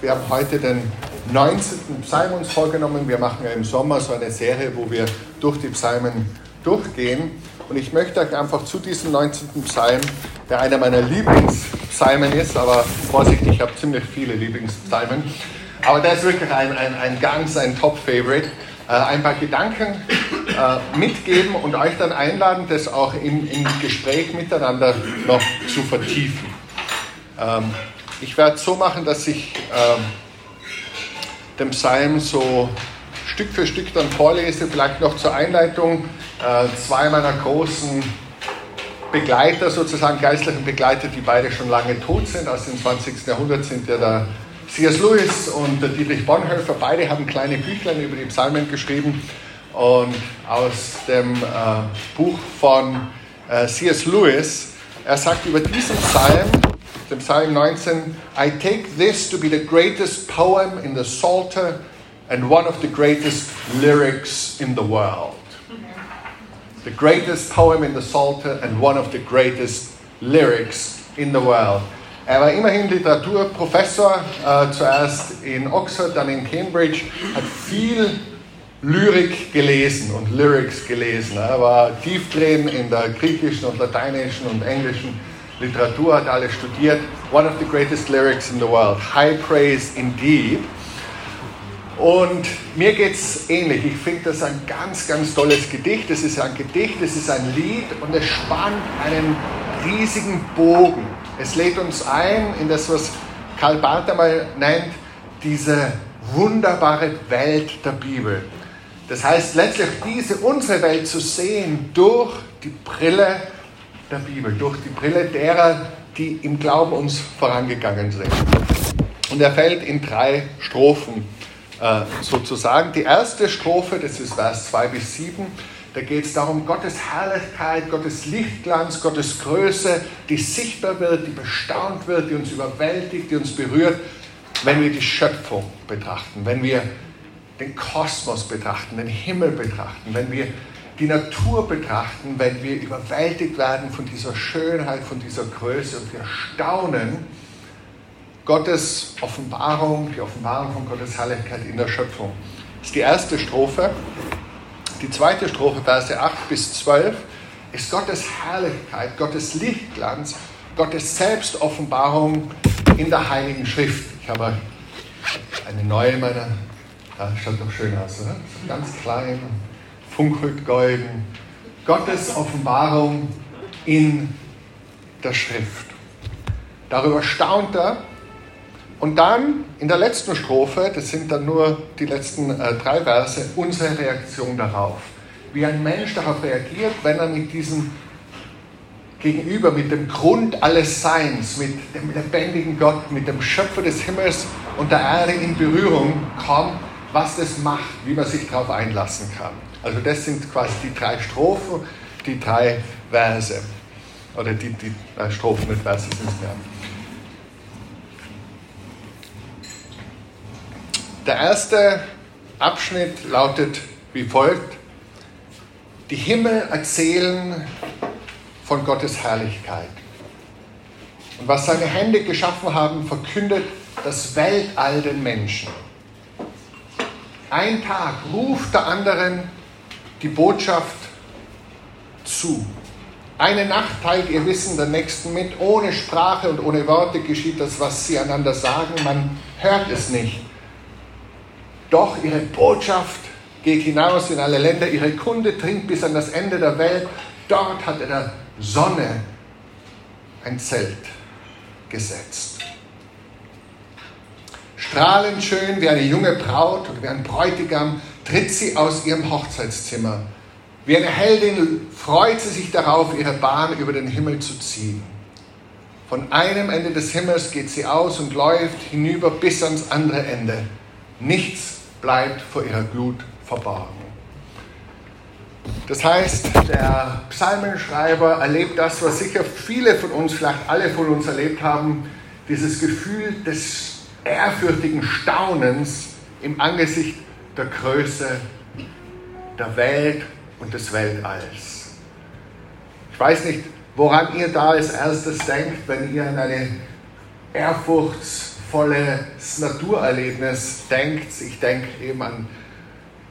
Wir haben heute den 19. Psalm uns vorgenommen. Wir machen ja im Sommer so eine Serie, wo wir durch die Psalmen durchgehen. Und ich möchte euch einfach zu diesem 19. Psalm, der einer meiner Lieblingspsalmen ist, aber Vorsicht, ich habe ziemlich viele Lieblingspsalmen, aber der ist wirklich ein, ein, ein ganz ein Top-Favorite, äh, ein paar Gedanken äh, mitgeben und euch dann einladen, das auch im, im Gespräch miteinander noch zu vertiefen. Ähm, ich werde es so machen, dass ich ähm, den Psalm so Stück für Stück dann vorlese, vielleicht noch zur Einleitung. Äh, zwei meiner großen Begleiter, sozusagen geistlichen Begleiter, die beide schon lange tot sind, aus dem 20. Jahrhundert sind ja der C.S. Lewis und der Dietrich Bonhoeffer. Beide haben kleine Büchlein über die Psalmen geschrieben. Und aus dem äh, Buch von äh, C.S. Lewis, er sagt über diesen Psalm, dem Psalm 19, I take this to be the greatest poem in the Psalter and one of the greatest lyrics in the world. The greatest poem in the Psalter and one of the greatest lyrics in the world. Er war immerhin Literaturprofessor, äh, zuerst in Oxford, dann in Cambridge, hat viel Lyrik gelesen und Lyrics gelesen. Er war tief drin in der griechischen und lateinischen und englischen Literatur, hat alles studiert. One of the greatest lyrics in the world. High praise indeed. Und mir geht es ähnlich. Ich finde das ein ganz, ganz tolles Gedicht. Es ist ein Gedicht, es ist ein Lied und es spannt einen riesigen Bogen. Es lädt uns ein in das, was Karl Barth einmal nennt, diese wunderbare Welt der Bibel. Das heißt letztlich diese unsere Welt zu sehen durch die Brille der Bibel, durch die Brille derer, die im Glauben uns vorangegangen sind. Und er fällt in drei Strophen äh, sozusagen. Die erste Strophe, das ist Vers 2 bis 7, da geht es darum, Gottes Herrlichkeit, Gottes Lichtglanz, Gottes Größe, die sichtbar wird, die bestaunt wird, die uns überwältigt, die uns berührt, wenn wir die Schöpfung betrachten, wenn wir den Kosmos betrachten, den Himmel betrachten, wenn wir die Natur betrachten, wenn wir überwältigt werden von dieser Schönheit, von dieser Größe und wir staunen Gottes Offenbarung, die Offenbarung von Gottes Herrlichkeit in der Schöpfung. Das ist die erste Strophe. Die zweite Strophe, Verse 8 bis 12, ist Gottes Herrlichkeit, Gottes Lichtglanz, Gottes Selbstoffenbarung in der Heiligen Schrift. Ich habe eine neue meiner, ja, schaut doch schön aus, oder? Ganz klein, funkelt golden. Gottes Offenbarung in der Schrift. Darüber staunt er. Und dann in der letzten Strophe, das sind dann nur die letzten äh, drei Verse, unsere Reaktion darauf. Wie ein Mensch darauf reagiert, wenn er mit diesem Gegenüber, mit dem Grund alles Seins, mit dem lebendigen Gott, mit dem Schöpfer des Himmels und der Erde in Berührung kommt, was das macht, wie man sich darauf einlassen kann. Also das sind quasi die drei Strophen, die drei Verse. Oder die, die äh, Strophen, nicht Verse sind es mehr. Der erste Abschnitt lautet wie folgt. Die Himmel erzählen von Gottes Herrlichkeit. Und was seine Hände geschaffen haben, verkündet das Weltall den Menschen. Ein Tag ruft der anderen die Botschaft zu. Eine Nacht teilt ihr Wissen der Nächsten mit. Ohne Sprache und ohne Worte geschieht das, was sie einander sagen. Man hört es nicht. Doch ihre Botschaft geht hinaus in alle Länder. Ihre Kunde dringt bis an das Ende der Welt. Dort hat er der Sonne ein Zelt gesetzt. Strahlend schön wie eine junge Braut oder wie ein Bräutigam tritt sie aus ihrem Hochzeitszimmer. Wie eine Heldin freut sie sich darauf, ihre Bahn über den Himmel zu ziehen. Von einem Ende des Himmels geht sie aus und läuft hinüber bis ans andere Ende. Nichts bleibt vor ihrer Glut verborgen. Das heißt, der Psalmenschreiber erlebt das, was sicher viele von uns, vielleicht alle von uns erlebt haben, dieses Gefühl des ehrfürchtigen Staunens im Angesicht der Größe der Welt und des Weltalls. Ich weiß nicht, woran ihr da als erstes denkt, wenn ihr an eine ehrfurchtsvolle volles Naturerlebnis denkt. Ich denke eben an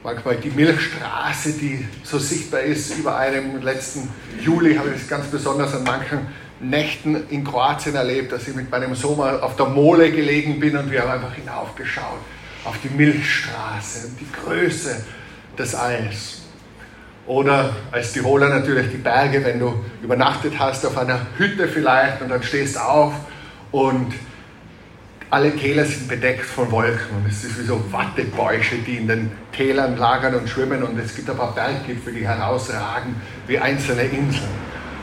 manchmal die Milchstraße, die so sichtbar ist über einem. Letzten Juli habe ich es ganz besonders an manchen Nächten in Kroatien erlebt, dass ich mit meinem Sohn mal auf der Mole gelegen bin und wir haben einfach hinaufgeschaut auf die Milchstraße und die Größe des Alls. Oder als Tiroler natürlich die Berge, wenn du übernachtet hast auf einer Hütte vielleicht und dann stehst auf und alle Täler sind bedeckt von Wolken und es ist wie so Wattebäusche, die in den Tälern lagern und schwimmen und es gibt ein paar Berggipfel, die herausragen wie einzelne Inseln.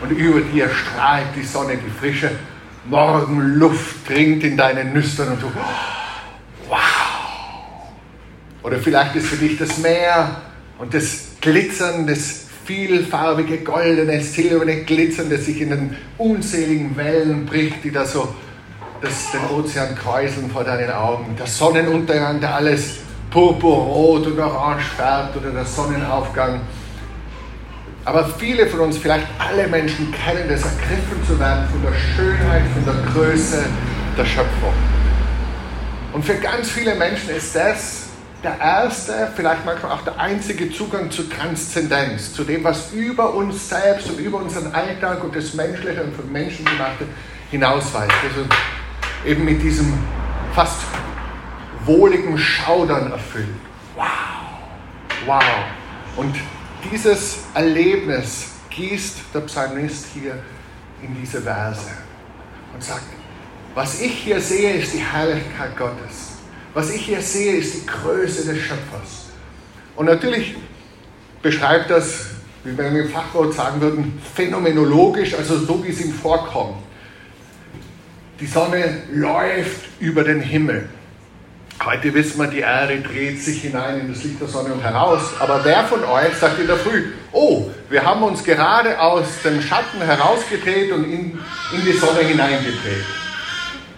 Und über dir strahlt die Sonne, die frische Morgenluft dringt in deine Nüstern und du. Oder vielleicht ist für dich das Meer und das Glitzern, das vielfarbige, goldene, silberne Glitzern, das sich in den unzähligen Wellen bricht, die da so das, den Ozean kräuseln vor deinen Augen. Der Sonnenuntergang, der alles purpurrot und orange färbt oder der Sonnenaufgang. Aber viele von uns, vielleicht alle Menschen, kennen das, ergriffen zu werden von der Schönheit, von der Größe der Schöpfung. Und für ganz viele Menschen ist das der erste, vielleicht manchmal auch der einzige Zugang zur Transzendenz, zu dem, was über uns selbst und über unseren Alltag und das Menschliche und von Menschen gemachte hinausweist. Also eben mit diesem fast wohligen Schaudern erfüllt. Wow, wow. Und dieses Erlebnis gießt der Psalmist hier in diese Verse und sagt, was ich hier sehe, ist die Herrlichkeit Gottes. Was ich hier sehe, ist die Größe des Schöpfers. Und natürlich beschreibt das, wie wir im Fachwort sagen würden, phänomenologisch, also so wie es ihm vorkommt. Die Sonne läuft über den Himmel. Heute wissen wir, die Erde dreht sich hinein in das Licht der Sonne und heraus. Aber wer von euch sagt in der Früh, oh, wir haben uns gerade aus dem Schatten herausgedreht und in, in die Sonne hineingedreht?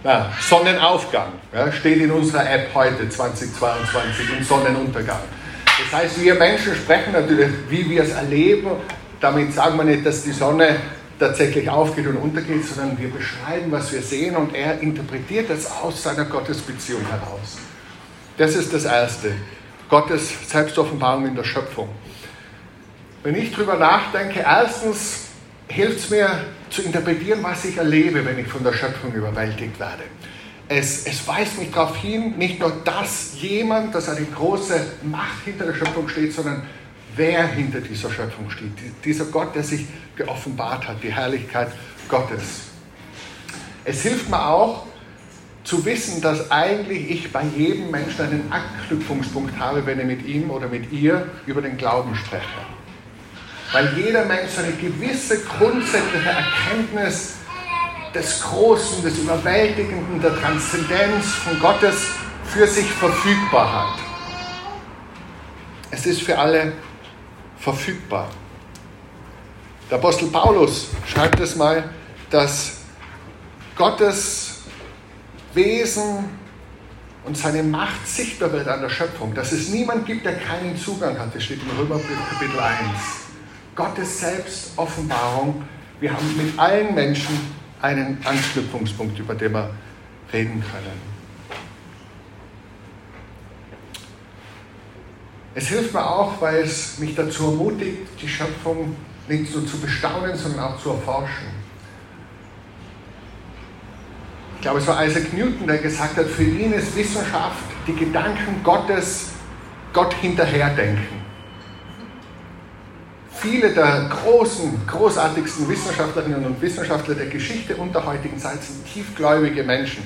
Ja, Sonnenaufgang ja, steht in unserer App heute 2022 im Sonnenuntergang. Das heißt, wir Menschen sprechen natürlich, wie wir es erleben. Damit sagen wir nicht, dass die Sonne tatsächlich aufgeht und untergeht, sondern wir beschreiben, was wir sehen und er interpretiert das aus seiner Gottesbeziehung heraus. Das ist das Erste. Gottes Selbstoffenbarung in der Schöpfung. Wenn ich darüber nachdenke, erstens hilft es mir zu interpretieren, was ich erlebe, wenn ich von der Schöpfung überwältigt werde. Es, es weist mich darauf hin, nicht nur, dass jemand, dass eine große Macht hinter der Schöpfung steht, sondern wer hinter dieser Schöpfung steht. Dieser Gott, der sich geoffenbart hat, die Herrlichkeit Gottes. Es hilft mir auch zu wissen, dass eigentlich ich bei jedem Menschen einen Anknüpfungspunkt habe, wenn ich mit ihm oder mit ihr über den Glauben spreche. Weil jeder Mensch eine gewisse grundsätzliche Erkenntnis des Großen, des Überwältigenden, der Transzendenz von Gottes für sich verfügbar hat. Es ist für alle verfügbar. Der Apostel Paulus schreibt es mal, dass Gottes Wesen und seine Macht sichtbar wird an der Schöpfung, dass es niemand gibt, der keinen Zugang hat. Das steht im Römerbrief Kapitel 1. Gottes Selbstoffenbarung. Wir haben mit allen Menschen einen Anknüpfungspunkt, über den wir reden können. Es hilft mir auch, weil es mich dazu ermutigt, die Schöpfung nicht nur zu bestaunen, sondern auch zu erforschen. Ich glaube, es war Isaac Newton, der gesagt hat, für ihn ist Wissenschaft die Gedanken Gottes, Gott hinterherdenken viele der großen, großartigsten Wissenschaftlerinnen und Wissenschaftler der Geschichte und der heutigen Zeit sind tiefgläubige Menschen,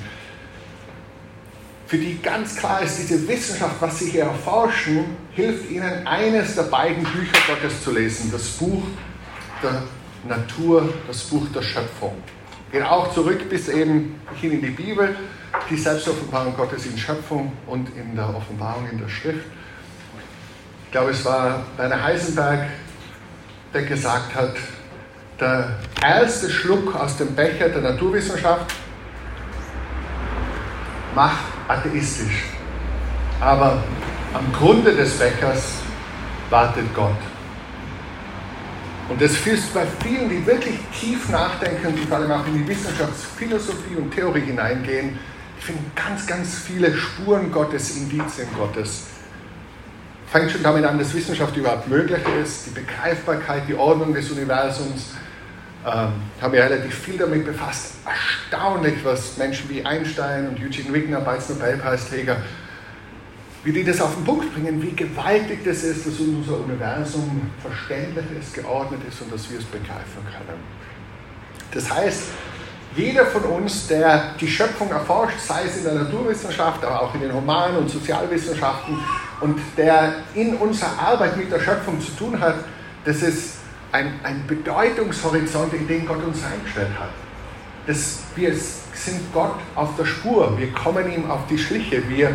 für die ganz klar ist, diese Wissenschaft, was sie hier erforschen, hilft ihnen, eines der beiden Bücher Gottes zu lesen, das Buch der Natur, das Buch der Schöpfung. Geht auch zurück bis eben hin in die Bibel, die Selbstoffenbarung Gottes in Schöpfung und in der Offenbarung in der Schrift. Ich glaube, es war Rainer Heisenberg, der gesagt hat, der erste Schluck aus dem Becher der Naturwissenschaft macht atheistisch. Aber am Grunde des Bechers wartet Gott. Und das führt bei vielen, die wirklich tief nachdenken, die vor allem auch in die Wissenschaftsphilosophie und Theorie hineingehen, finden ganz, ganz viele Spuren Gottes, Indizien Gottes. Fängt schon damit an, dass Wissenschaft überhaupt möglich ist, die Begreifbarkeit, die Ordnung des Universums. Ähm, habe mich relativ viel damit befasst. Erstaunlich, was Menschen wie Einstein und Eugene Wigner, beide Nobelpreisträger, wie die das auf den Punkt bringen, wie gewaltig das ist, dass unser Universum verständlich ist, geordnet ist und dass wir es begreifen können. Das heißt, jeder von uns, der die Schöpfung erforscht, sei es in der Naturwissenschaft, aber auch in den Human- und Sozialwissenschaften, und der in unserer Arbeit mit der Schöpfung zu tun hat, das ist ein, ein Bedeutungshorizont, in den Gott uns eingestellt hat. Das, wir sind Gott auf der Spur, wir kommen ihm auf die Schliche, wir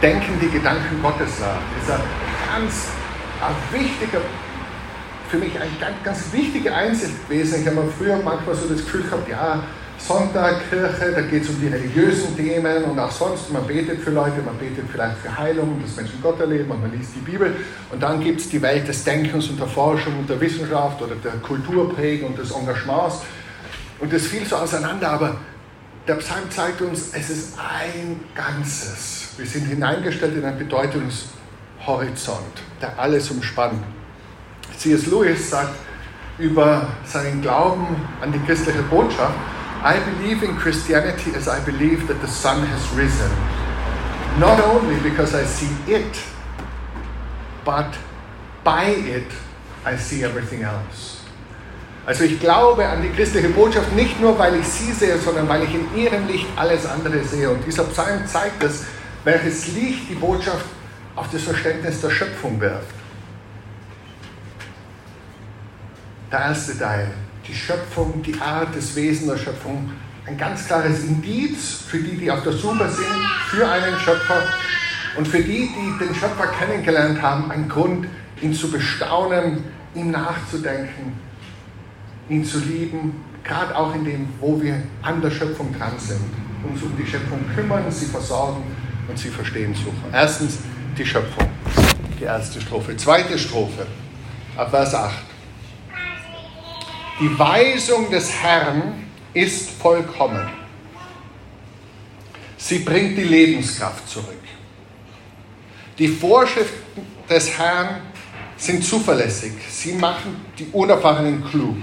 denken die Gedanken Gottes nach. Das ist ein ganz ein wichtiger für mich eine ganz, ganz wichtige Einsicht gewesen. Ich habe früher manchmal so das Gefühl gehabt, ja, Sonntag, Kirche, da geht es um die religiösen Themen und auch sonst, man betet für Leute, man betet vielleicht für Heilung, dass Menschen Gott erleben und man liest die Bibel. Und dann gibt es die Welt des Denkens und der Forschung und der Wissenschaft oder der Kulturprägung und des Engagements. Und das fiel so auseinander, aber der Psalm zeigt uns, es ist ein Ganzes. Wir sind hineingestellt in einen Bedeutungshorizont, der alles umspannt. C.S. Lewis sagt über seinen Glauben an die christliche Botschaft, I believe in Christianity as I believe that the sun has risen. Not only because I see it, but by it I see everything else. Also ich glaube an die christliche Botschaft nicht nur, weil ich sie sehe, sondern weil ich in ihrem Licht alles andere sehe. Und dieser Psalm zeigt es, welches Licht die Botschaft auf das Verständnis der Schöpfung wirft. Der erste Teil, die Schöpfung, die Art, des Wesen der Schöpfung, ein ganz klares Indiz für die, die auf der Suche sind, für einen Schöpfer und für die, die den Schöpfer kennengelernt haben, ein Grund, ihn zu bestaunen, ihm nachzudenken, ihn zu lieben, gerade auch in dem, wo wir an der Schöpfung dran sind, uns um die Schöpfung kümmern, sie versorgen und sie verstehen suchen. Erstens die Schöpfung, die erste Strophe. Zweite Strophe, ab Vers 8. Die Weisung des Herrn ist vollkommen. Sie bringt die Lebenskraft zurück. Die Vorschriften des Herrn sind zuverlässig. Sie machen die Unerfahrenen klug.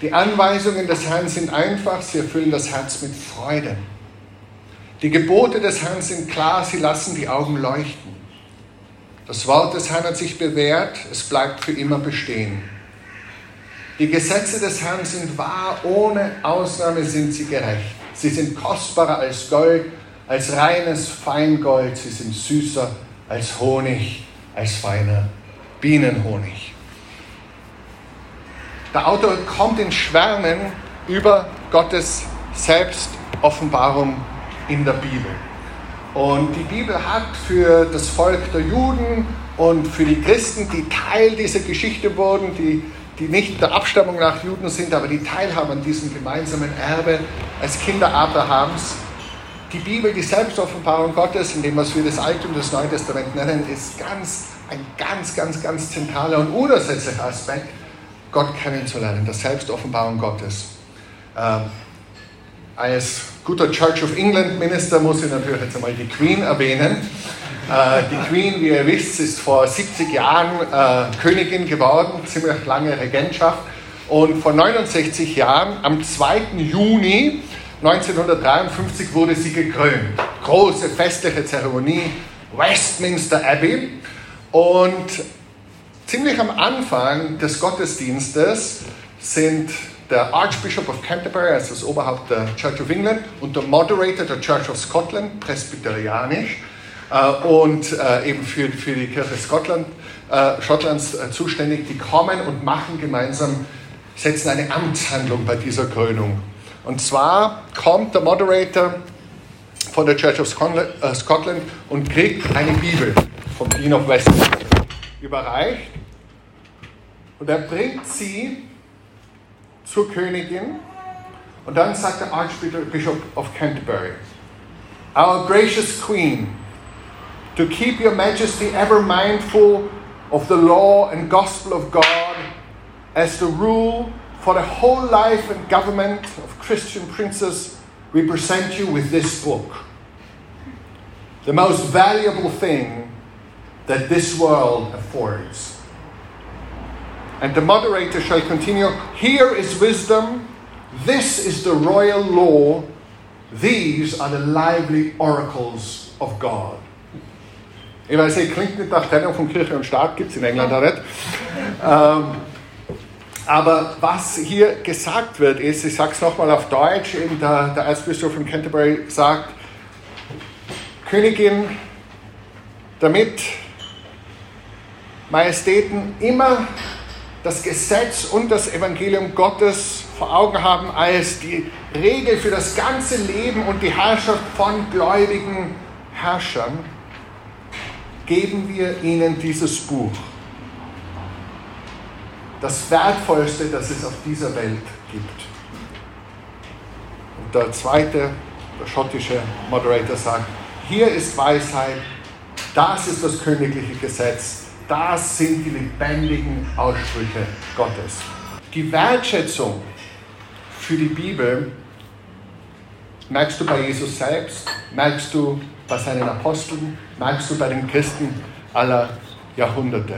Die Anweisungen des Herrn sind einfach, sie erfüllen das Herz mit Freude. Die Gebote des Herrn sind klar, sie lassen die Augen leuchten. Das Wort des Herrn hat sich bewährt, es bleibt für immer bestehen. Die Gesetze des Herrn sind wahr, ohne Ausnahme sind sie gerecht. Sie sind kostbarer als Gold, als reines Feingold. Sie sind süßer als Honig, als feiner Bienenhonig. Der Autor kommt in Schwärmen über Gottes Selbstoffenbarung in der Bibel. Und die Bibel hat für das Volk der Juden und für die Christen, die Teil dieser Geschichte wurden, die die nicht der Abstammung nach Juden sind, aber die teilhaben an diesem gemeinsamen Erbe als Kinder Abrahams. Die Bibel, die Selbstoffenbarung Gottes, in dem, was wir das Alte und das Neue Testament nennen, ist ganz, ein ganz, ganz, ganz zentraler und unersetzlicher Aspekt, Gott kennenzulernen, der Selbstoffenbarung Gottes. Ähm, als guter Church of England Minister muss ich natürlich jetzt einmal die Queen erwähnen. Äh, die Queen, wie ihr wisst, ist vor 70 Jahren äh, Königin geworden, ziemlich lange Regentschaft. Und vor 69 Jahren, am 2. Juni 1953, wurde sie gekrönt. Große festliche Zeremonie, Westminster Abbey. Und ziemlich am Anfang des Gottesdienstes sind der Archbishop of Canterbury, also das Oberhaupt der Church of England, und der Moderator der Church of Scotland, presbyterianisch, und äh, eben für, für die Kirche Scotland, äh, Schottlands zuständig, die kommen und machen gemeinsam, setzen eine Amtshandlung bei dieser Krönung. Und zwar kommt der Moderator von der Church of Scotland und kriegt eine Bibel vom Dean of Westminster überreicht. Und er bringt sie zur Königin. Und dann sagt der Archbishop of Canterbury, Our gracious Queen, to keep your majesty ever mindful of the law and gospel of God as the rule for the whole life and government of Christian princes we present you with this book, the most valuable thing that this world affords. And the moderator shall continue Here is wisdom, this is the royal law, these are the lively oracles of God. Ich weiß, es klingt nicht nach Trennung von Kirche und Staat, gibt es in England auch nicht. Ähm, aber was hier gesagt wird, ist, ich sage es nochmal auf Deutsch, eben der, der Erzbischof von Canterbury sagt, Königin, damit Majestäten immer das Gesetz und das Evangelium Gottes vor Augen haben als die Regel für das ganze Leben und die Herrschaft von gläubigen Herrschern, geben wir ihnen dieses Buch. Das Wertvollste, das es auf dieser Welt gibt. Und der zweite, der schottische Moderator sagt, hier ist Weisheit, das ist das königliche Gesetz, das sind die lebendigen Aussprüche Gottes. Die Wertschätzung für die Bibel merkst du bei Jesus selbst, merkst du bei seinen Aposteln, merkst du bei den Christen aller Jahrhunderte.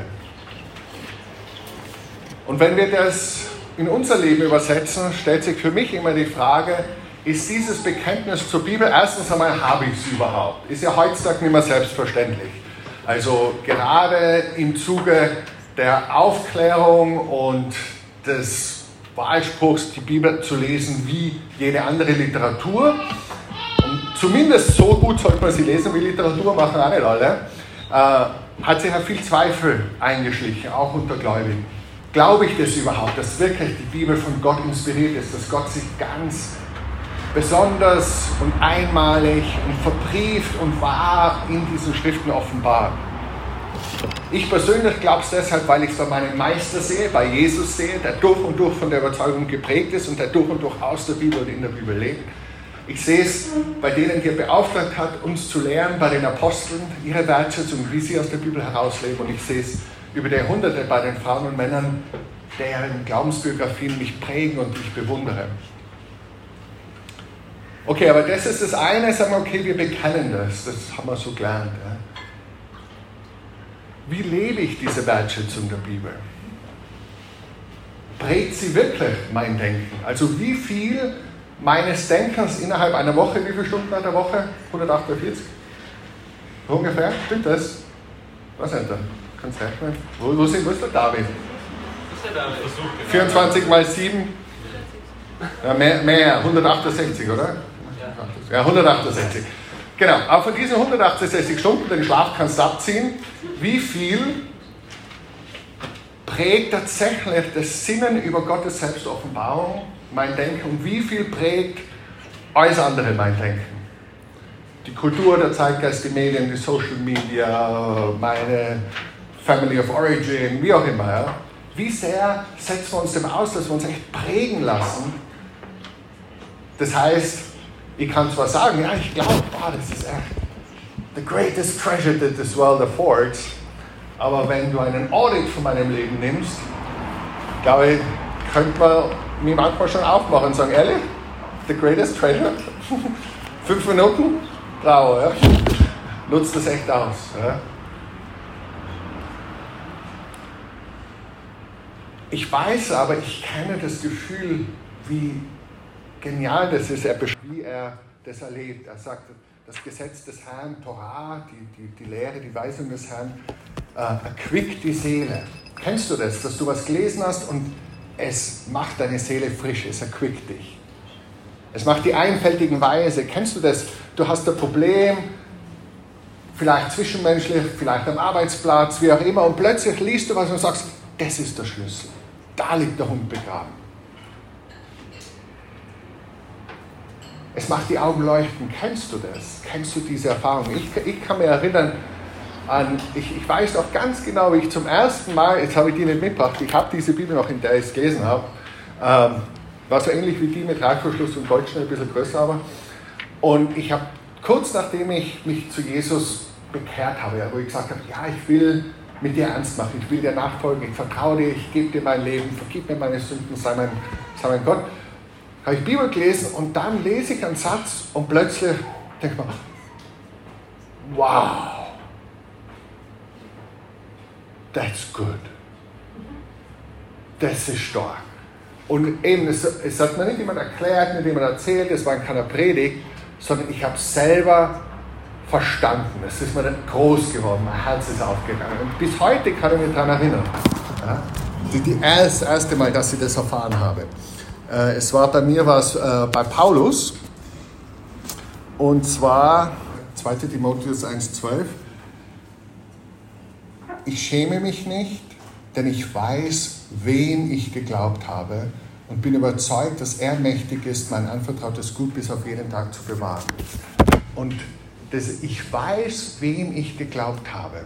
Und wenn wir das in unser Leben übersetzen, stellt sich für mich immer die Frage, ist dieses Bekenntnis zur Bibel, erstens einmal, habe ich es überhaupt? Ist ja heutzutage nicht mehr selbstverständlich. Also gerade im Zuge der Aufklärung und des Wahlspruchs, die Bibel zu lesen wie jede andere Literatur. Zumindest so gut sollte man sie lesen wie Literatur, machen auch nicht alle. Äh, hat sich ja viel Zweifel eingeschlichen, auch unter Gläubigen. Glaube ich das überhaupt, dass wirklich die Bibel von Gott inspiriert ist, dass Gott sich ganz besonders und einmalig und verbrieft und wahr in diesen Schriften offenbart. Ich persönlich glaube es deshalb, weil ich es bei meinem Meister sehe, bei Jesus sehe, der durch und durch von der Überzeugung geprägt ist und der durch und durch aus der Bibel und in der Bibel lebt. Ich sehe es bei denen, die er beauftragt hat, uns zu lehren, bei den Aposteln, ihre Wertschätzung, wie sie aus der Bibel herausleben. Und ich sehe es über die Jahrhunderte bei den Frauen und Männern, deren Glaubensbiografien mich prägen und ich bewundere. Okay, aber das ist das eine, sagen wir, okay, wir bekennen das, das haben wir so gelernt. Ja. Wie lebe ich diese Wertschätzung der Bibel? Prägt sie wirklich mein Denken? Also wie viel meines Denkens innerhalb einer Woche, wie viele Stunden in der Woche? 148? Ungefähr, stimmt das? Was sind da? Kannst du rechnen? Wo, wo, sind, wo ist der David? 24 mal 7? Ja, mehr, mehr, 168, oder? Ja, 168. Genau, aber von diesen 168 Stunden, den Schlaf kannst du abziehen, wie viel prägt tatsächlich das Sinnen über Gottes Selbstoffenbarung mein Denken und wie viel prägt alles andere mein Denken? Die Kultur, der Zeitgeist, die Medien, die Social Media, meine Family of Origin, wie auch immer. Ja? Wie sehr setzen wir uns dem aus, dass wir uns echt prägen lassen? Das heißt, ich kann zwar sagen, ja, ich glaube, oh, das ist echt the greatest treasure that this world affords, aber wenn du einen Audit von meinem Leben nimmst, glaube ich, könnte man mich manchmal schon aufmachen und sagen, ehrlich, the greatest treasure? Fünf Minuten? Bravo, ja. Nutzt das echt aus. Ja. Ich weiß aber, ich kenne das Gefühl, wie genial das ist, er, wie er das erlebt. Er sagt, das Gesetz des Herrn, Torah, die, die, die Lehre, die Weisung des Herrn, äh, erquickt die Seele. Kennst du das, dass du was gelesen hast und es macht deine Seele frisch, es erquickt dich. Es macht die einfältigen Weise. Kennst du das? Du hast ein Problem, vielleicht zwischenmenschlich, vielleicht am Arbeitsplatz, wie auch immer, und plötzlich liest du was und sagst, das ist der Schlüssel. Da liegt der Hund begraben. Es macht die Augen leuchten. Kennst du das? Kennst du diese Erfahrung? Ich, ich kann mir erinnern an, ich, ich weiß auch ganz genau, wie ich zum ersten Mal, jetzt habe ich die nicht mitgebracht, ich habe diese Bibel noch, in der ich es gelesen habe, ähm, war so ähnlich wie die mit Reißverschluss und Goldschnell, ein bisschen größer aber. Und ich habe kurz nachdem ich mich zu Jesus bekehrt habe, wo ich gesagt habe, ja, ich will mit dir ernst machen, ich will dir nachfolgen, ich vertraue dir, ich gebe dir mein Leben, vergib mir meine Sünden, sei mein, sei mein Gott habe ich Bibel gelesen und dann lese ich einen Satz und plötzlich denke ich mir, wow, that's good. Das ist stark. Und eben, es, es hat mir nicht jemand erklärt, nicht jemand erzählt, es war in keiner Predigt, sondern ich habe selber verstanden. Es ist mir dann groß geworden, mein Herz ist aufgegangen. Und bis heute kann ich mich daran erinnern. Ja? Die, die erst, erste Mal, dass ich das erfahren habe. Äh, es war bei mir was äh, bei Paulus. Und zwar 2 Timotheus 1,12. Ich schäme mich nicht, denn ich weiß, wem ich geglaubt habe und bin überzeugt, dass er mächtig ist, mein anvertrautes Gut bis auf jeden Tag zu bewahren. Und das, ich weiß, wem ich geglaubt habe.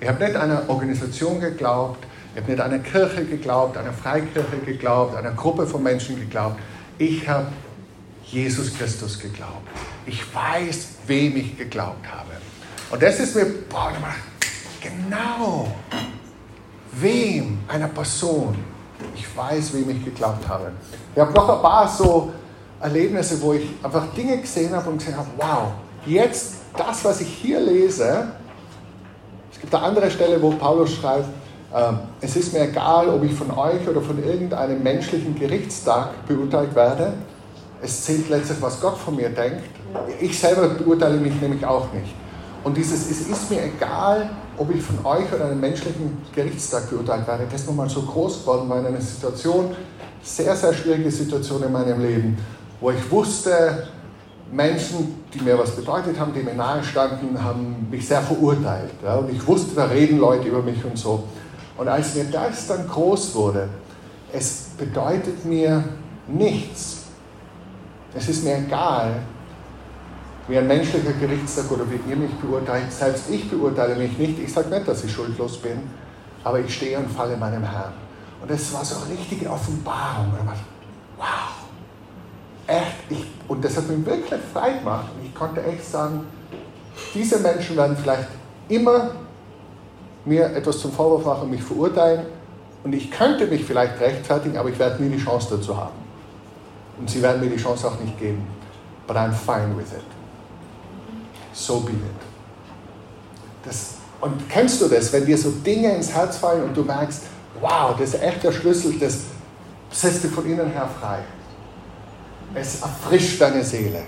Ich habe nicht einer Organisation geglaubt, ich habe nicht einer Kirche geglaubt, einer Freikirche geglaubt, einer Gruppe von Menschen geglaubt. Ich habe Jesus Christus geglaubt. Ich weiß, wem ich geglaubt habe. Und das ist mir, boah, genau, wem, einer Person. Ich weiß, wem ich geglaubt habe. Ich habe noch ein paar so Erlebnisse, wo ich einfach Dinge gesehen habe und gesehen habe, wow, jetzt das, was ich hier lese, es gibt eine andere Stelle, wo Paulus schreibt, äh, es ist mir egal, ob ich von euch oder von irgendeinem menschlichen Gerichtstag beurteilt werde. Es zählt letztlich, was Gott von mir denkt. Ich selber beurteile mich nämlich auch nicht. Und dieses, es ist mir egal, ob ich von euch oder einem menschlichen Gerichtstag beurteilt werde, das ist nochmal so groß geworden, war in einer Situation, sehr, sehr schwierige Situation in meinem Leben, wo ich wusste, Menschen, die mir was bedeutet haben, die mir nahe standen, haben mich sehr verurteilt. Ja, und ich wusste, da reden Leute über mich und so. Und als mir das dann groß wurde, es bedeutet mir nichts. Es ist mir egal, wie ein menschlicher Gerichtstag oder wie ihr mich beurteilt. Selbst ich beurteile mich nicht. Ich sage nicht, dass ich schuldlos bin, aber ich stehe und falle meinem Herrn. Und es war so eine richtige Offenbarung. Wow, echt, ich, und das hat mich wirklich frei gemacht. Und ich konnte echt sagen, diese Menschen werden vielleicht immer mir etwas zum Vorwurf machen und mich verurteilen. Und ich könnte mich vielleicht rechtfertigen, aber ich werde nie die Chance dazu haben. Und sie werden mir die Chance auch nicht geben. But I'm fine with it. So be it. Das, und kennst du das, wenn dir so Dinge ins Herz fallen und du merkst, wow, das ist echt der Schlüssel, das setzt dich von innen her frei. Es erfrischt deine Seele.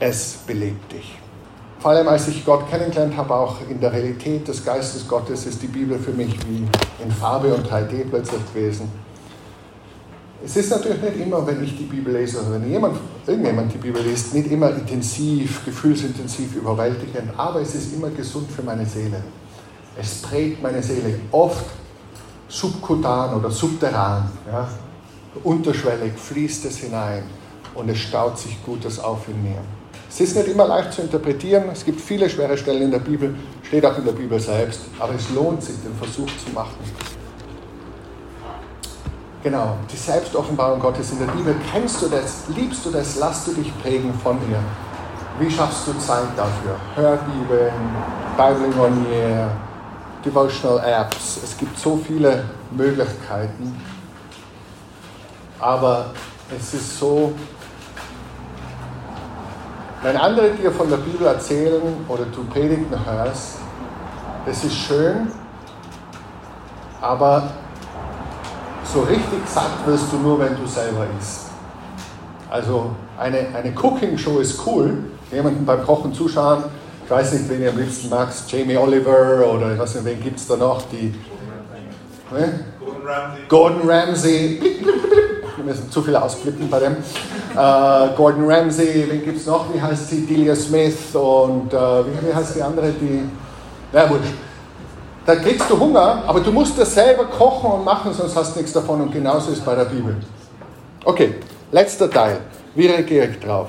Es belebt dich. Vor allem als ich Gott kennengelernt habe, auch in der Realität des Geistes Gottes, ist die Bibel für mich wie in Farbe und 3D plötzlich gewesen. Es ist natürlich nicht immer, wenn ich die Bibel lese oder wenn jemand, irgendjemand die Bibel liest, nicht immer intensiv, gefühlsintensiv, überwältigend, aber es ist immer gesund für meine Seele. Es prägt meine Seele oft subkutan oder subterran. Ja? unterschwellig fließt es hinein und es staut sich Gutes auf in mir. Es ist nicht immer leicht zu interpretieren, es gibt viele schwere Stellen in der Bibel, steht auch in der Bibel selbst, aber es lohnt sich, den Versuch zu machen. Genau, die Selbstoffenbarung Gottes in der Bibel, kennst du das, liebst du das, lass du dich prägen von ihr. Wie schaffst du Zeit dafür? Hörbibeln, Bible on Year, Devotional Apps, es gibt so viele Möglichkeiten. Aber es ist so, wenn andere dir von der Bibel erzählen oder du Predigten hörst, das ist schön, aber so richtig satt wirst du nur, wenn du selber isst. Also eine, eine Cooking-Show ist cool, jemanden beim Kochen zuschauen. Ich weiß nicht, wen ihr am liebsten magst, Jamie Oliver oder ich weiß nicht, wen gibt es da noch, die... Ne? Gordon Ramsay. Gordon Ramsay wir müssen zu viel ausblicken bei dem. Äh, Gordon Ramsay, wen gibt es noch? Wie heißt sie? Delia Smith und äh, wie, wie, heißt die andere? Die, na wurscht. Da kriegst du Hunger, aber du musst das selber kochen und machen, sonst hast du nichts davon. Und genauso ist es bei der Bibel. Okay, letzter Teil. Wie reagiere ich drauf?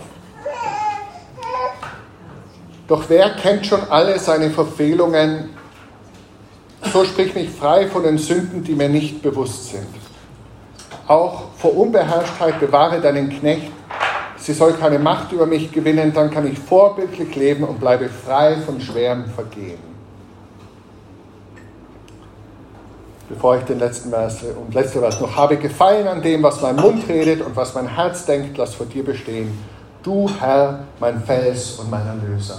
Doch wer kennt schon alle seine Verfehlungen? So sprich mich frei von den Sünden, die mir nicht bewusst sind. Auch vor Unbeherrschtheit bewahre deinen Knecht. Sie soll keine Macht über mich gewinnen, dann kann ich vorbildlich leben und bleibe frei von schwerem Vergehen. Bevor ich den letzten Vers und letzte Vers noch habe gefallen an dem, was mein Mund redet und was mein Herz denkt, lass vor dir bestehen. Du Herr, mein Fels und mein Erlöser.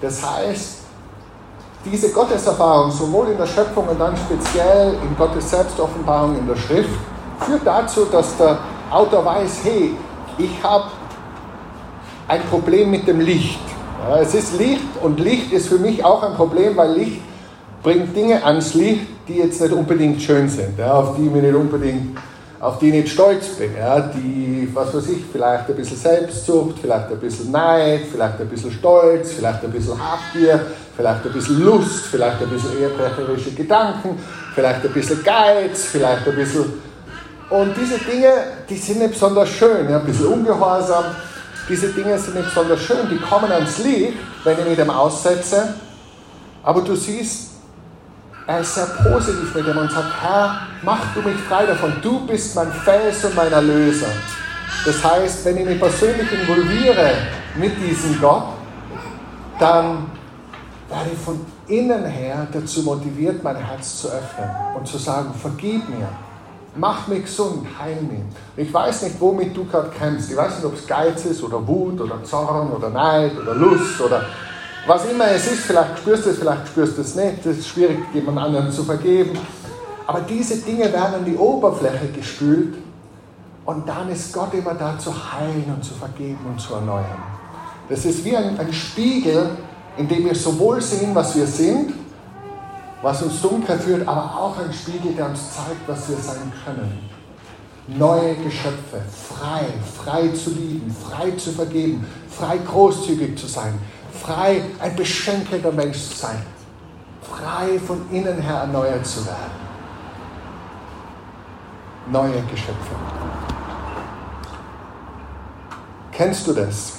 Das heißt, diese Gotteserfahrung, sowohl in der Schöpfung und dann speziell in Gottes Selbstoffenbarung in der Schrift, führt dazu, dass der Autor weiß, hey, ich habe ein Problem mit dem Licht. Ja, es ist Licht und Licht ist für mich auch ein Problem, weil Licht bringt Dinge ans Licht, die jetzt nicht unbedingt schön sind, ja, auf die ich nicht unbedingt, auf die ich nicht stolz bin, ja, die, was weiß ich, vielleicht ein bisschen Selbstsucht, vielleicht ein bisschen Neid, vielleicht ein bisschen Stolz, vielleicht ein bisschen Habgier, vielleicht ein bisschen Lust, vielleicht ein bisschen ehebrecherische Gedanken, vielleicht ein bisschen Geiz, vielleicht ein bisschen... Und diese Dinge, die sind nicht besonders schön, ja, ein bisschen ungehorsam, diese Dinge sind nicht besonders schön, die kommen ans Licht, wenn ich mich dem aussetze, aber du siehst, er ist sehr positiv mit dem und sagt, Herr, mach du mich frei davon. Du bist mein Fels und mein Erlöser. Das heißt, wenn ich mich persönlich involviere mit diesem Gott, dann werde ich von innen her dazu motiviert, mein Herz zu öffnen und zu sagen, vergib mir, mach mich gesund, heil mich. Ich weiß nicht, womit du gerade kämpfst. Ich weiß nicht, ob es Geiz ist oder Wut oder Zorn oder Neid oder Lust oder was immer es ist, vielleicht spürst du es, vielleicht spürst du es nicht. Es ist schwierig, jemand anderen zu vergeben. Aber diese Dinge werden an die Oberfläche gespült und dann ist Gott immer da zu heilen und zu vergeben und zu erneuern. Das ist wie ein, ein Spiegel, in dem wir sowohl sehen, was wir sind, was uns dunkel führt, aber auch ein Spiegel, der uns zeigt, was wir sein können. Neue Geschöpfe, frei, frei zu lieben, frei zu vergeben, frei großzügig zu sein, frei ein beschenkelter Mensch zu sein, frei von innen her erneuert zu werden. Neue Geschöpfe. Kennst du das?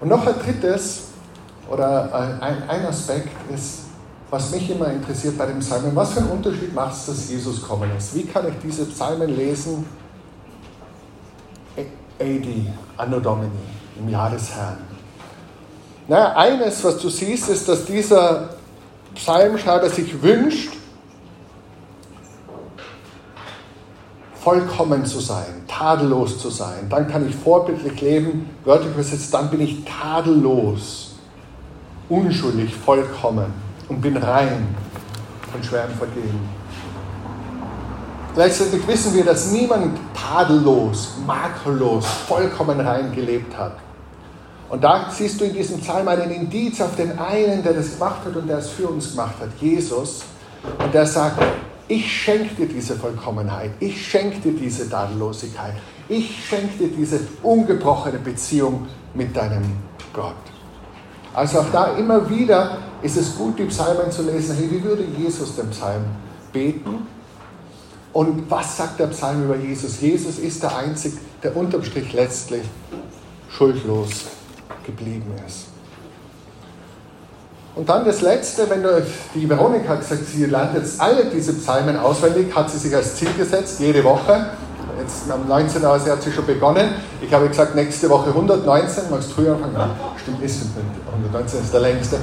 Und noch ein drittes oder ein, ein Aspekt ist, was mich immer interessiert bei dem Psalmen, was für einen Unterschied macht es, dass Jesus kommen ist? Wie kann ich diese Psalmen lesen? AD, Anno Domini, im Jahr des Herrn. Naja, eines, was du siehst, ist, dass dieser Psalmschreiber sich wünscht, vollkommen zu sein, tadellos zu sein. Dann kann ich vorbildlich leben, wörtlich übersetzt, dann bin ich tadellos, unschuldig, vollkommen und bin rein von schweren Vergehen. Gleichzeitig wissen wir, dass niemand tadellos, makellos, vollkommen rein gelebt hat. Und da siehst du in diesem Psalm einen Indiz auf den einen, der das gemacht hat und der es für uns gemacht hat, Jesus. Und der sagt, ich schenke dir diese Vollkommenheit, ich schenke dir diese Tadellosigkeit, ich schenke dir diese ungebrochene Beziehung mit deinem Gott. Also auch da immer wieder ist es gut, die Psalmen zu lesen. Hey, wie würde Jesus den Psalm beten? Und was sagt der Psalm über Jesus? Jesus ist der Einzige, der unterm Strich letztlich schuldlos geblieben ist. Und dann das Letzte, wenn du, die Veronika hat gesagt, sie lernt jetzt alle diese Psalmen auswendig, hat sie sich als Ziel gesetzt, jede Woche. Jetzt am 19. Uhr hat sie schon begonnen. Ich habe gesagt, nächste Woche 119, magst du früher anfangen? Stimmt, ist es nicht. 119 ist der längste.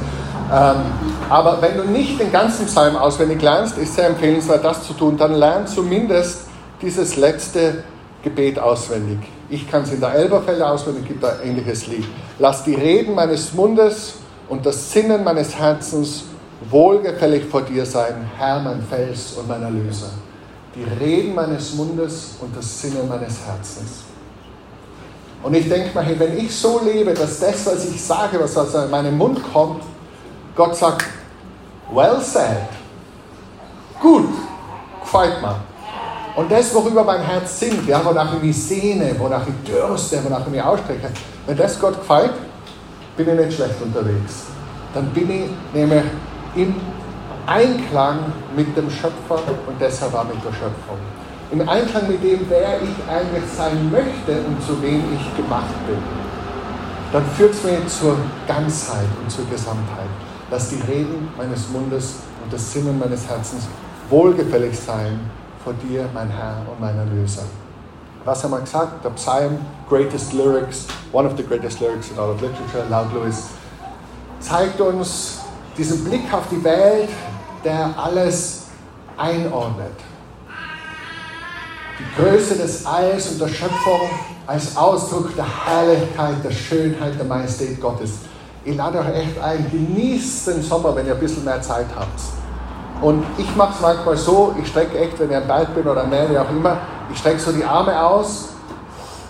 Ähm, aber wenn du nicht den ganzen Psalm auswendig lernst, ist sehr empfehlenswert, das zu tun. Dann lern zumindest dieses letzte Gebet auswendig. Ich kann es in der Elberfelder auswendig, gibt ein ähnliches Lied. Lass die Reden meines Mundes und das Sinnen meines Herzens wohlgefällig vor dir sein, Herr, mein Fels und mein Erlöser. Die Reden meines Mundes und das Sinnen meines Herzens. Und ich denke mal, wenn ich so lebe, dass das, was ich sage, was aus meinem Mund kommt, Gott sagt, well said, gut, gefällt mir. Und das, worüber mein Herz singt, ja, wonach ich mich sehne, wonach ich dürste, wonach ich mich ausstrecke, wenn das Gott gefällt, bin ich nicht schlecht unterwegs. Dann bin ich nämlich im Einklang mit dem Schöpfer und deshalb auch mit der Schöpfung. Im Einklang mit dem, wer ich eigentlich sein möchte und zu wem ich gemacht bin. Dann führt es mich zur Ganzheit und zur Gesamtheit. Lass die Reden meines Mundes und das Sinnen meines Herzens wohlgefällig sein vor dir, mein Herr und mein Erlöser. Was haben wir gesagt? Der Psalm, greatest lyrics, one of the greatest lyrics in all of literature, laut Lewis, zeigt uns diesen Blick auf die Welt, der alles einordnet. Die Größe des Alls und der Schöpfung als Ausdruck der Herrlichkeit, der Schönheit, der Majestät Gottes. Ich lade euch echt ein, genießt den Sommer, wenn ihr ein bisschen mehr Zeit habt. Und ich mache es manchmal so, ich strecke echt, wenn ich am Berg bin oder am Meer, wie auch immer, ich strecke so die Arme aus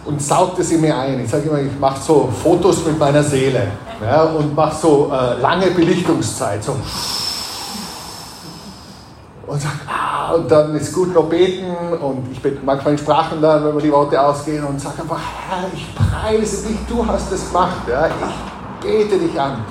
und saugte sie mir ein. Ich sage immer, ich mache so Fotos mit meiner Seele ja, und mache so äh, lange Belichtungszeit. So. Und sage, ah, und dann ist gut noch beten und ich bete manchmal in Sprachen dann, wenn mir die Worte ausgehen und sage einfach, Herr, ich preise dich, du hast es gemacht. Ja, ich bete dich an.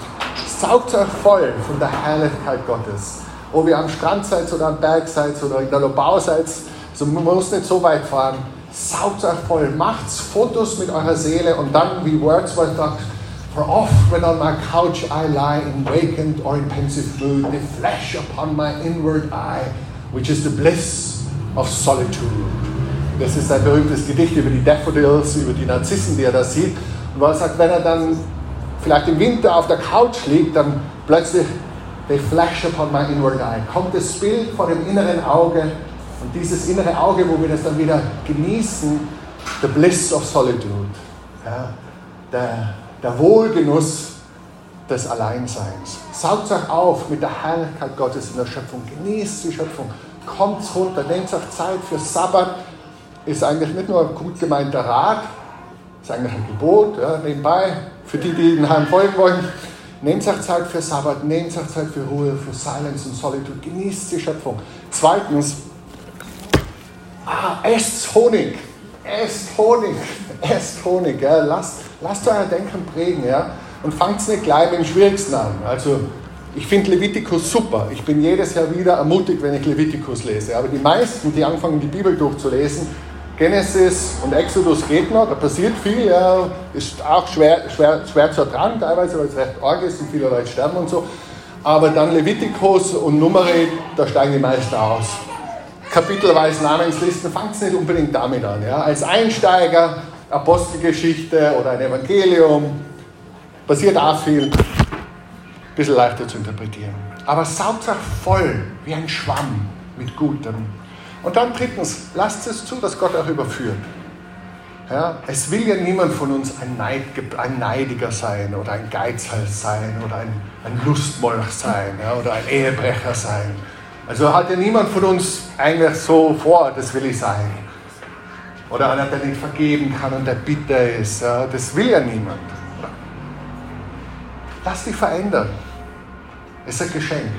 Saugt euch voll von der Herrlichkeit Gottes. Ob ihr am Strand seid oder am Berg seid oder in der Lobau seid, also man muss nicht so weit fahren saugt euch voll, macht Fotos mit eurer Seele und dann, wie Wordsworth sagt, For oft when on my couch I lie in vacant or in pensive mood, they flash upon my inward eye, which is the bliss of solitude. Das ist ein berühmtes Gedicht über die Daffodils, über die Narzissen, die er da sieht. Und er sagt, wenn er dann vielleicht im Winter auf der Couch liegt, dann plötzlich, they flash upon my inward eye, kommt das Bild vor dem inneren Auge und dieses innere Auge, wo wir das dann wieder genießen, the bliss of solitude, ja, der, der Wohlgenuss des Alleinseins. Saugt euch auf mit der Herrlichkeit Gottes in der Schöpfung. Genießt die Schöpfung. Kommt runter. Nehmt euch Zeit für Sabbat. Ist eigentlich nicht nur ein gut gemeinter Rat, ist eigentlich ein Gebot, ja, nebenbei, für die, die Herrn folgen wollen. Nehmt euch Zeit für Sabbat, nehmt euch Zeit für Ruhe, für Silence und Solitude. Genießt die Schöpfung. Zweitens, Ah, esst Honig. Esst Honig. Esst Honig. Ja. Lasst, lasst euer Denken prägen. Ja. Und fangt nicht gleich mit dem Schwierigsten an. Also, ich finde Levitikus super. Ich bin jedes Jahr wieder ermutigt, wenn ich Levitikus lese. Aber die meisten, die anfangen, die Bibel durchzulesen, Genesis und Exodus geht noch, da passiert viel, ja, ist auch schwer, schwer, schwer zu ertragen teilweise, weil es recht arg ist und viele Leute sterben und so. Aber dann Levitikus und Numeri, da steigen die meisten aus kapitelweise Namenslisten, fangt es nicht unbedingt damit an. Ja? Als Einsteiger, Apostelgeschichte oder ein Evangelium, passiert auch viel, ein bisschen leichter zu interpretieren. Aber saugt voll wie ein Schwamm mit Gutem. Und dann drittens, lasst es zu, dass Gott euch überführt. Ja, es will ja niemand von uns ein, Neid, ein Neidiger sein oder ein Geizhals sein oder ein, ein Lustmolch sein ja, oder ein Ehebrecher sein also hat ja niemand von uns eigentlich so vor, das will ich sein. Oder einer, der nicht vergeben kann und der bitter ist. Das will ja niemand. Lass dich verändern. Es ist ein Geschenk.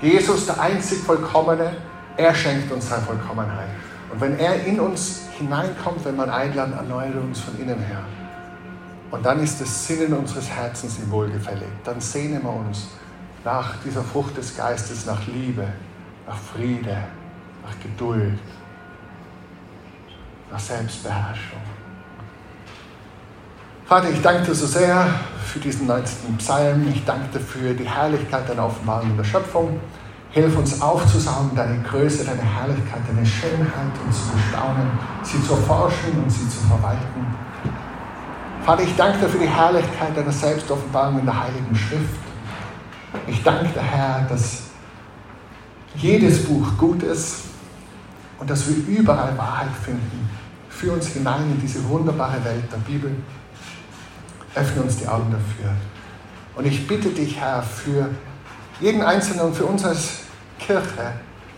Jesus, der einzig Vollkommene, er schenkt uns seine Vollkommenheit. Und wenn er in uns hineinkommt, wenn man einladen, erneuert uns von innen her. Und dann ist das Sinnen unseres Herzens ihm wohlgefällig. Dann sehnen wir uns nach dieser Frucht des Geistes, nach Liebe, nach Friede, nach Geduld, nach Selbstbeherrschung. Vater, ich danke dir so sehr für diesen 19. Psalm. Ich danke dir für die Herrlichkeit deiner Offenbarung der Schöpfung. Hilf uns aufzusaugen, deine Größe, deine Herrlichkeit, deine Schönheit und zu bestaunen, sie zu erforschen und sie zu verwalten. Vater, ich danke dir für die Herrlichkeit deiner Selbstoffenbarung in der Heiligen Schrift. Ich danke dir, Herr, dass jedes Buch gut ist und dass wir überall Wahrheit finden. Führ uns hinein in diese wunderbare Welt der Bibel. Öffne uns die Augen dafür. Und ich bitte dich, Herr, für jeden Einzelnen und für uns als Kirche,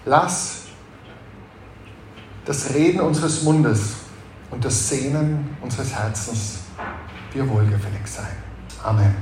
lass das Reden unseres Mundes und das Sehnen unseres Herzens dir wohlgefällig sein. Amen.